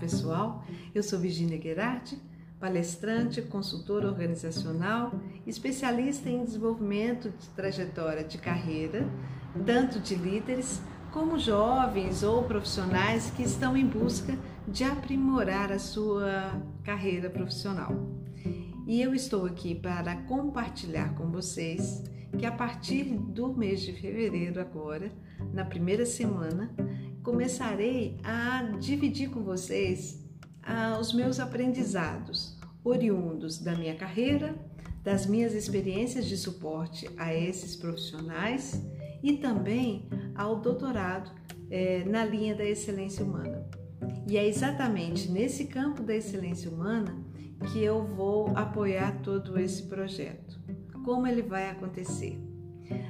pessoal? Eu sou Virginia Gerardi, palestrante, consultora organizacional, especialista em desenvolvimento de trajetória de carreira, tanto de líderes como jovens ou profissionais que estão em busca de aprimorar a sua carreira profissional. E eu estou aqui para compartilhar com vocês que a partir do mês de fevereiro agora, na primeira semana, começarei a dividir com vocês ah, os meus aprendizados oriundos da minha carreira, das minhas experiências de suporte a esses profissionais e também ao doutorado é, na linha da excelência humana. E é exatamente nesse campo da excelência humana que eu vou apoiar todo esse projeto. Como ele vai acontecer?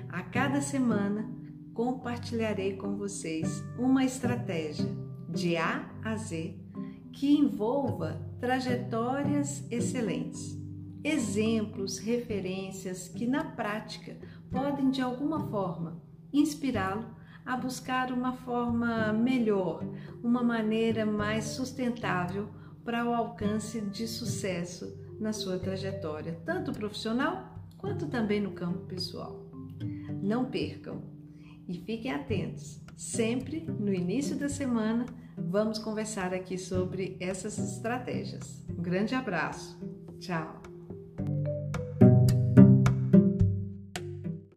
A cada semana compartilharei com vocês uma estratégia de A a Z que envolva trajetórias excelentes, exemplos, referências que na prática podem de alguma forma inspirá-lo a buscar uma forma melhor, uma maneira mais sustentável para o alcance de sucesso na sua trajetória, tanto profissional quanto também no campo pessoal. Não percam e fiquem atentos. Sempre no início da semana vamos conversar aqui sobre essas estratégias. Um grande abraço. Tchau.